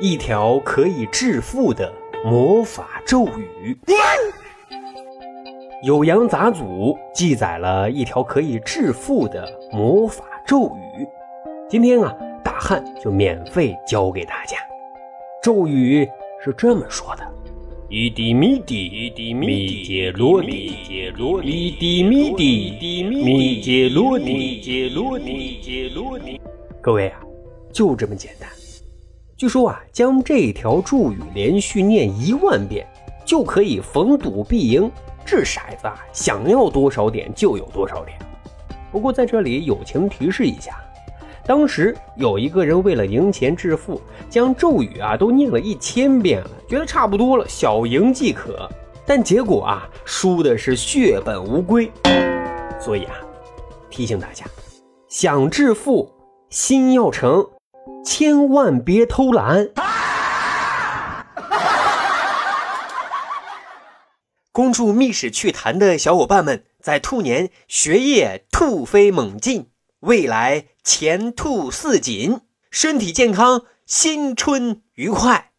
一条可以致富的魔法咒语。《酉阳杂俎》记载了一条可以致富的魔法咒语。今天啊，大汉就免费教给大家。咒语是这么说的：一滴米滴，米揭落地，一滴米滴，米揭落地，米揭落地。各位啊，就这么简单。据说啊，将这条咒语连续念一万遍，就可以逢赌必赢。掷骰子啊，想要多少点就有多少点。不过在这里友情提示一下，当时有一个人为了赢钱致富，将咒语啊都念了一千遍了，觉得差不多了，小赢即可。但结果啊，输的是血本无归。所以啊，提醒大家，想致富，心要诚。千万别偷懒！恭祝密室趣谈的小伙伴们在兔年学业突飞猛进，未来前途似锦，身体健康，新春愉快。